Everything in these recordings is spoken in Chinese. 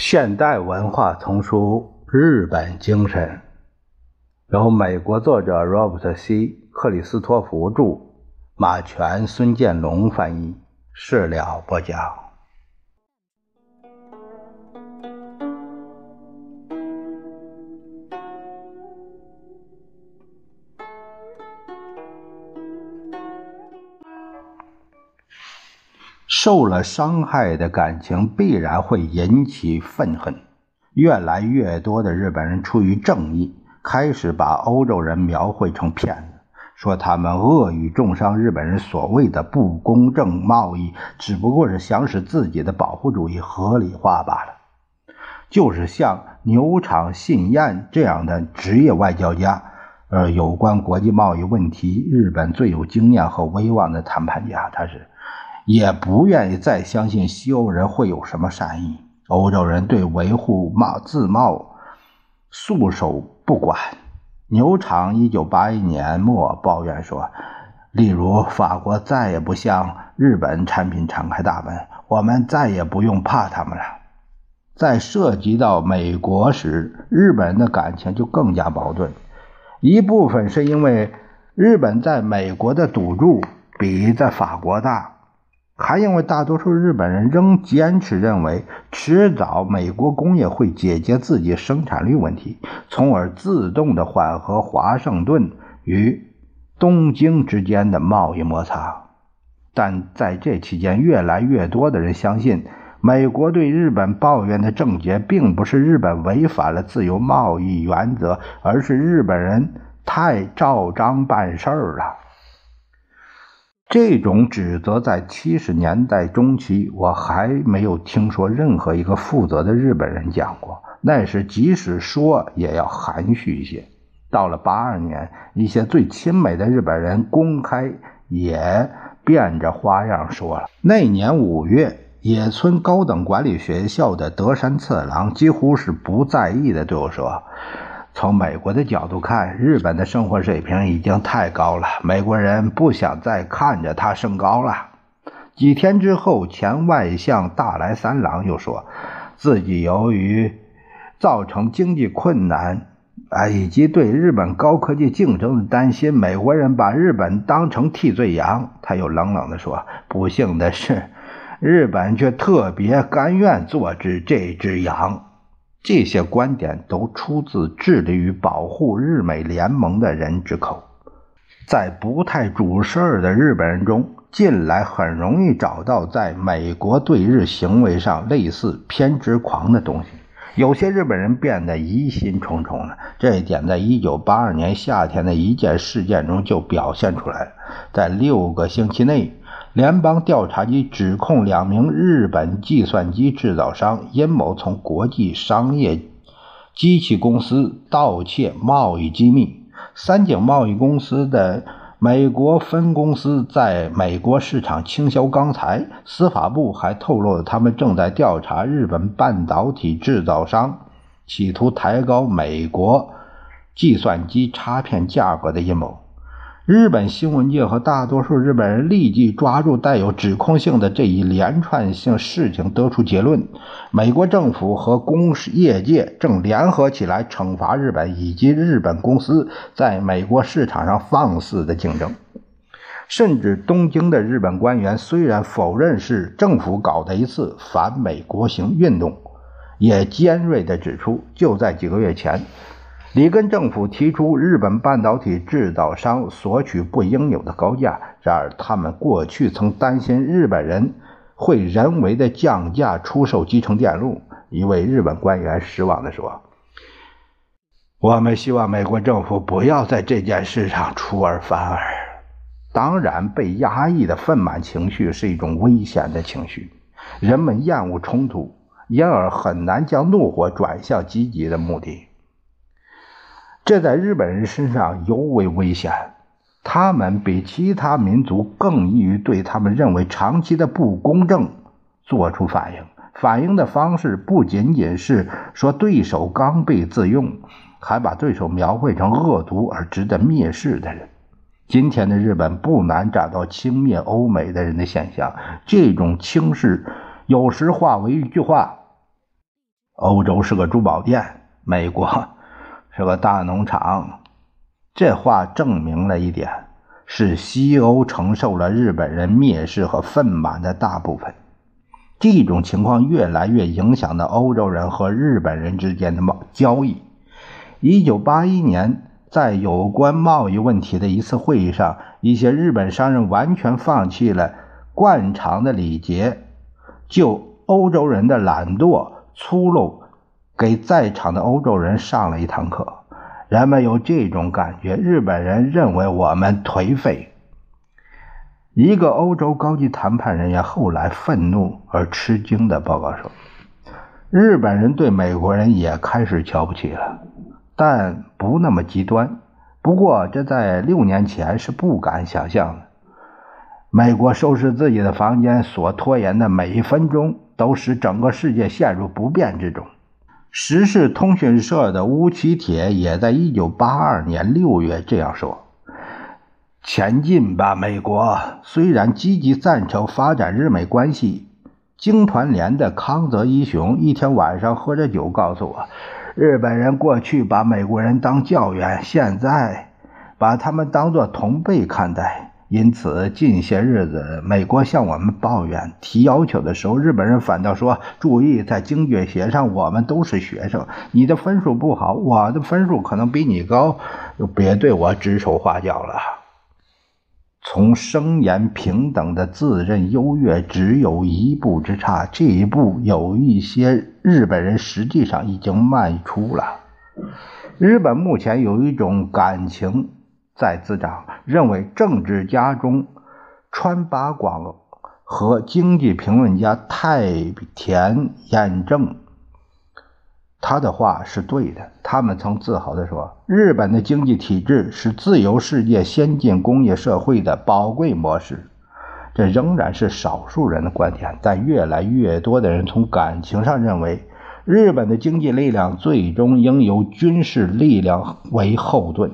现代文化丛书《日本精神》，由美国作者 Robert C. 克里斯托弗著，马全、孙建龙翻译，事了不讲。受了伤害的感情必然会引起愤恨。越来越多的日本人出于正义，开始把欧洲人描绘成骗子，说他们恶语重伤日本人所谓的不公正贸易，只不过是想使自己的保护主义合理化罢了。就是像牛场信彦这样的职业外交家，呃，有关国际贸易问题，日本最有经验和威望的谈判家，他是。也不愿意再相信西欧人会有什么善意。欧洲人对维护贸自贸束手不管。牛场一九八一年末抱怨说：“例如，法国再也不向日本产品敞开大门，我们再也不用怕他们了。”在涉及到美国时，日本人的感情就更加矛盾。一部分是因为日本在美国的赌注比在法国大。还因为大多数日本人仍坚持认为，迟早美国工业会解决自己生产率问题，从而自动的缓和华盛顿与东京之间的贸易摩擦。但在这期间，越来越多的人相信，美国对日本抱怨的症结，并不是日本违反了自由贸易原则，而是日本人太照章办事儿了。这种指责在七十年代中期，我还没有听说任何一个负责的日本人讲过。那时即使说，也要含蓄一些。到了八二年，一些最亲美的日本人公开也变着花样说了。那年五月，野村高等管理学校的德山次郎几乎是不在意的对我说。从美国的角度看，日本的生活水平已经太高了，美国人不想再看着它升高了。几天之后，前外相大来三郎又说，自己由于造成经济困难啊，以及对日本高科技竞争的担心，美国人把日本当成替罪羊。他又冷冷地说：“不幸的是，日本却特别甘愿做只这只羊。”这些观点都出自致力于保护日美联盟的人之口。在不太主事儿的日本人中，近来很容易找到在美国对日行为上类似偏执狂的东西。有些日本人变得疑心重重了，这一点在1982年夏天的一件事件中就表现出来了。在六个星期内。联邦调查局指控两名日本计算机制造商阴谋从国际商业机器公司盗窃贸易机密。三井贸易公司的美国分公司在美国市场倾销钢材。司法部还透露了他们正在调查日本半导体制造商企图抬高美国计算机插片价格的阴谋。日本新闻界和大多数日本人立即抓住带有指控性的这一连串性事情，得出结论：美国政府和工业界正联合起来惩罚日本以及日本公司在美国市场上放肆的竞争。甚至东京的日本官员虽然否认是政府搞的一次反美国行运动，也尖锐地指出，就在几个月前。里根政府提出日本半导体制造商索取不应有的高价，然而他们过去曾担心日本人会人为的降价出售集成电路。一位日本官员失望地说：“我们希望美国政府不要在这件事上出尔反尔。”当然，被压抑的愤满情绪是一种危险的情绪，人们厌恶冲突，因而很难将怒火转向积极的目的。这在日本人身上尤为危险，他们比其他民族更易于对他们认为长期的不公正做出反应。反应的方式不仅仅是说对手刚愎自用，还把对手描绘成恶毒而值得蔑视的人。今天的日本不难找到轻蔑欧美的人的现象，这种轻视有时化为一句话。欧洲是个珠宝店，美国是个大农场。这话证明了一点：是西欧承受了日本人蔑视和愤满的大部分。这种情况越来越影响到欧洲人和日本人之间的贸交易。一九八一年，在有关贸易问题的一次会议上，一些日本商人完全放弃了惯常的礼节，就欧洲人的懒惰、粗鲁，给在场的欧洲人上了一堂课。人们有这种感觉：日本人认为我们颓废。一个欧洲高级谈判人员后来愤怒而吃惊地报告说：“日本人对美国人也开始瞧不起了。”但不那么极端。不过，这在六年前是不敢想象的。美国收拾自己的房间所拖延的每一分钟，都使整个世界陷入不便之中。时事通讯社的乌奇铁也在一九八二年六月这样说：“前进吧，美国！虽然积极赞成发展日美关系，经团联的康泽一雄一天晚上喝着酒告诉我。”日本人过去把美国人当教员，现在把他们当作同辈看待。因此，近些日子，美国向我们抱怨、提要求的时候，日本人反倒说：“注意，在经济学上，我们都是学生。你的分数不好，我的分数可能比你高，就别对我指手画脚了。”从声言平等的自认优越只有一步之差，这一步有一些日本人实际上已经迈出了。日本目前有一种感情在滋长，认为政治家中川八广和经济评论家太田彦正。他的话是对的。他们曾自豪地说：“日本的经济体制是自由世界先进工业社会的宝贵模式。”这仍然是少数人的观点，但越来越多的人从感情上认为，日本的经济力量最终应由军事力量为后盾。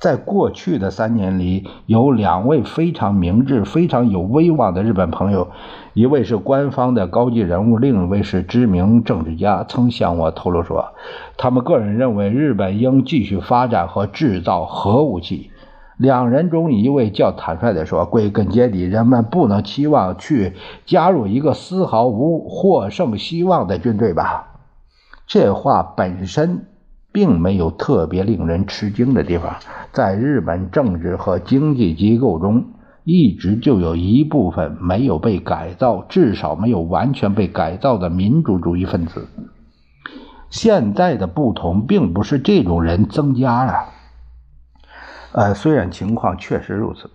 在过去的三年里，有两位非常明智、非常有威望的日本朋友，一位是官方的高级人物，另一位是知名政治家，曾向我透露说，他们个人认为日本应继续发展和制造核武器。两人中一位较坦率地说：“归根结底，人们不能期望去加入一个丝毫无获胜希望的军队吧？”这话本身。并没有特别令人吃惊的地方，在日本政治和经济机构中，一直就有一部分没有被改造，至少没有完全被改造的民主主义分子。现在的不同，并不是这种人增加了，呃，虽然情况确实如此，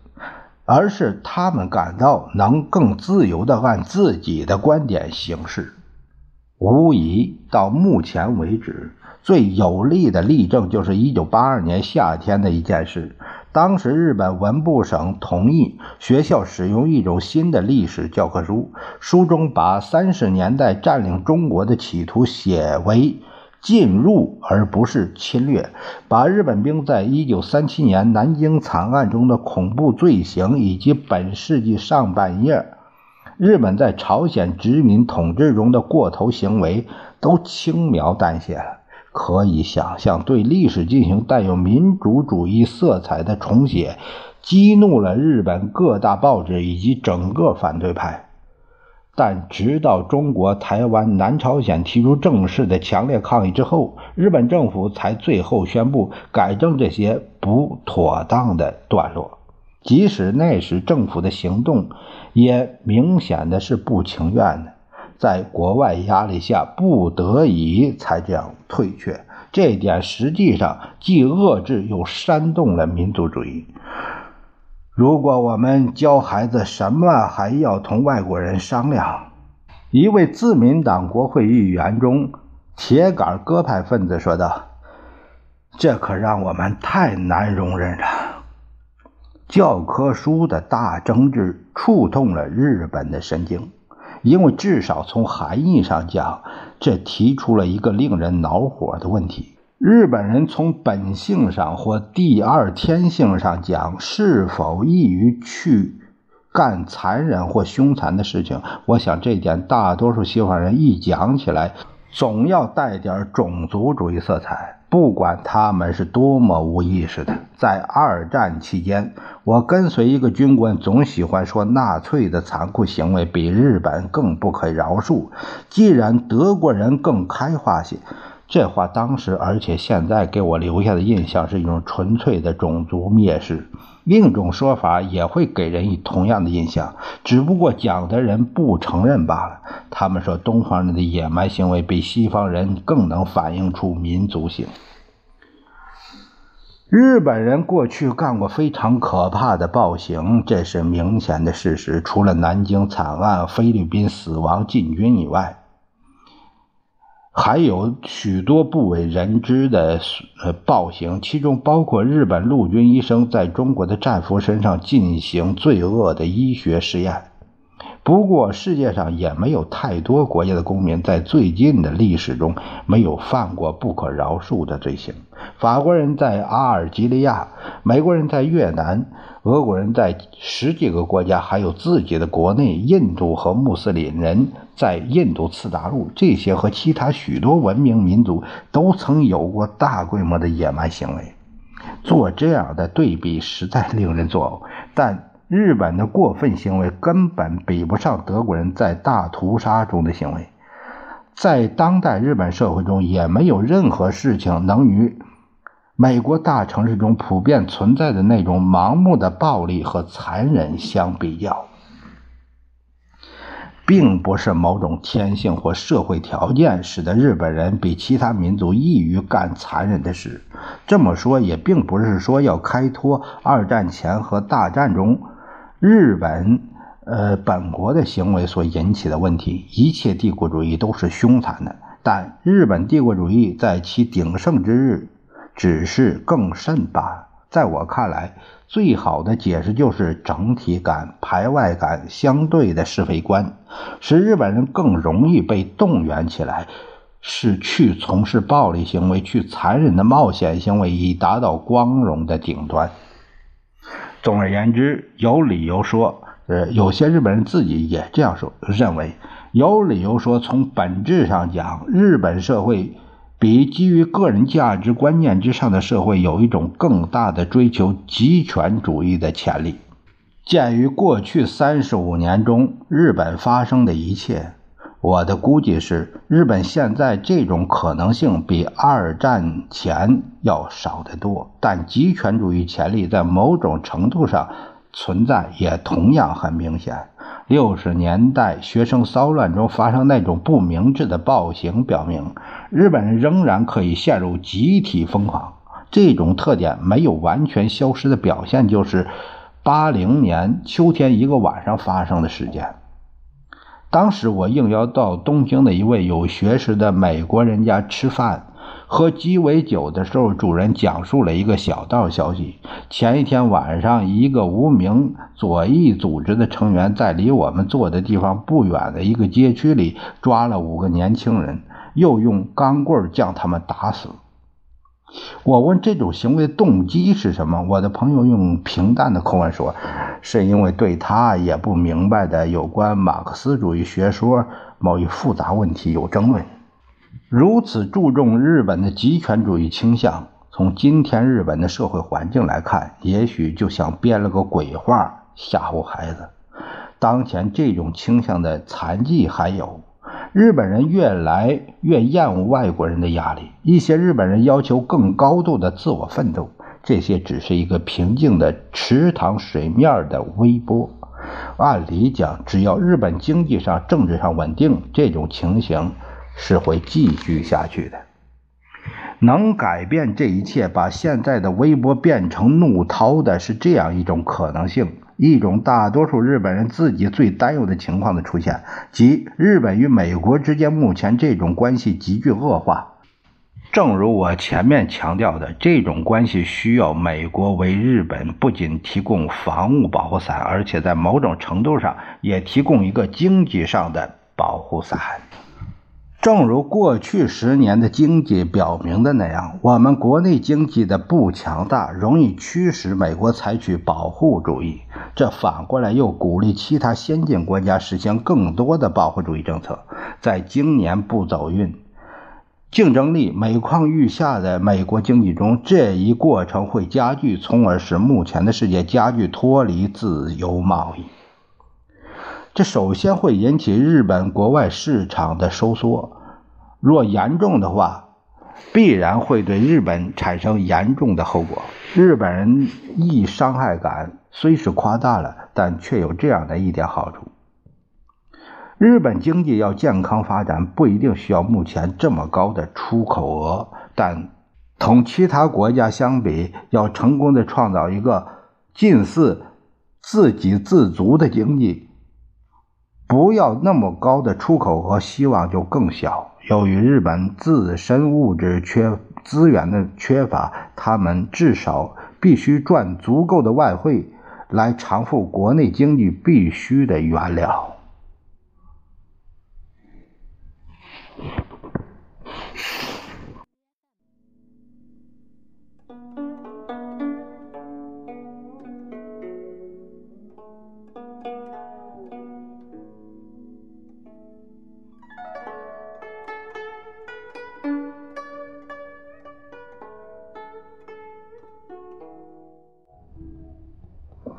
而是他们感到能更自由地按自己的观点行事。无疑，到目前为止。最有力的例证就是1982年夏天的一件事。当时，日本文部省同意学校使用一种新的历史教科书，书中把三十年代占领中国的企图写为进入而不是侵略，把日本兵在1937年南京惨案中的恐怖罪行以及本世纪上半叶日本在朝鲜殖民统治中的过头行为都轻描淡写了。可以想象，对历史进行带有民主主义色彩的重写，激怒了日本各大报纸以及整个反对派。但直到中国台湾、南朝鲜提出正式的强烈抗议之后，日本政府才最后宣布改正这些不妥当的段落。即使那时政府的行动也明显的是不情愿的。在国外压力下，不得已才这样退却。这一点实际上既遏制又煽动了民族主义。如果我们教孩子什么还要同外国人商量？一位自民党国会议员中铁杆鸽派分子说道：“这可让我们太难容忍了。”教科书的大争执触痛了日本的神经。因为至少从含义上讲，这提出了一个令人恼火的问题：日本人从本性上或第二天性上讲，是否易于去干残忍或凶残的事情？我想这点大多数西方人一讲起来，总要带点种族主义色彩。不管他们是多么无意识的，在二战期间，我跟随一个军官，总喜欢说纳粹的残酷行为比日本更不可饶恕。既然德国人更开化些，这话当时而且现在给我留下的印象是一种纯粹的种族蔑视。另一种说法也会给人以同样的印象，只不过讲的人不承认罢了。他们说东方人的野蛮行为比西方人更能反映出民族性。日本人过去干过非常可怕的暴行，这是明显的事实。除了南京惨案、菲律宾死亡禁军以外，还有许多不为人知的呃暴行，其中包括日本陆军医生在中国的战俘身上进行罪恶的医学实验。不过，世界上也没有太多国家的公民在最近的历史中没有犯过不可饶恕的罪行。法国人在阿尔及利亚，美国人在越南，俄国人在十几个国家，还有自己的国内，印度和穆斯林人在印度次大陆，这些和其他许多文明民族都曾有过大规模的野蛮行为。做这样的对比实在令人作呕，但。日本的过分行为根本比不上德国人在大屠杀中的行为，在当代日本社会中，也没有任何事情能与美国大城市中普遍存在的那种盲目的暴力和残忍相比较，并不是某种天性或社会条件使得日本人比其他民族易于干残忍的事。这么说也并不是说要开脱二战前和大战中。日本，呃，本国的行为所引起的问题，一切帝国主义都是凶残的，但日本帝国主义在其鼎盛之日，只是更甚罢了。在我看来，最好的解释就是整体感、排外感相对的是非观，使日本人更容易被动员起来，是去从事暴力行为、去残忍的冒险行为，以达到光荣的顶端。总而言之，有理由说，呃，有些日本人自己也这样说，认为有理由说，从本质上讲，日本社会比基于个人价值观念之上的社会有一种更大的追求极权主义的潜力。鉴于过去三十五年中日本发生的一切。我的估计是，日本现在这种可能性比二战前要少得多，但极权主义潜力在某种程度上存在，也同样很明显。六十年代学生骚乱中发生那种不明智的暴行，表明日本人仍然可以陷入集体疯狂。这种特点没有完全消失的表现，就是八零年秋天一个晚上发生的事件。当时我应邀到东京的一位有学识的美国人家吃饭，喝鸡尾酒的时候，主人讲述了一个小道消息：前一天晚上，一个无名左翼组织的成员在离我们坐的地方不远的一个街区里抓了五个年轻人，又用钢棍将他们打死。我问这种行为动机是什么？我的朋友用平淡的口吻说：“是因为对他也不明白的有关马克思主义学说某一复杂问题有争论。如此注重日本的极权主义倾向，从今天日本的社会环境来看，也许就像编了个鬼话吓唬孩子。当前这种倾向的残疾还有。”日本人越来越厌恶外国人的压力，一些日本人要求更高度的自我奋斗，这些只是一个平静的池塘水面的微波。按理讲，只要日本经济上、政治上稳定，这种情形是会继续下去的。能改变这一切，把现在的微波变成怒涛的是这样一种可能性。一种大多数日本人自己最担忧的情况的出现，即日本与美国之间目前这种关系急剧恶化。正如我前面强调的，这种关系需要美国为日本不仅提供防务保护伞，而且在某种程度上也提供一个经济上的保护伞。正如过去十年的经济表明的那样，我们国内经济的不强大，容易驱使美国采取保护主义，这反过来又鼓励其他先进国家实行更多的保护主义政策。在今年不走运，竞争力每况愈下的美国经济中，这一过程会加剧，从而使目前的世界加剧脱离自由贸易。这首先会引起日本国外市场的收缩，若严重的话，必然会对日本产生严重的后果。日本人易伤害感虽是夸大了，但却有这样的一点好处。日本经济要健康发展，不一定需要目前这么高的出口额，但同其他国家相比，要成功的创造一个近似自给自足的经济，不要那么高的出口额，希望就更小。由于日本自身物质缺资源的缺乏，他们至少必须赚足够的外汇来偿付国内经济必须的原料。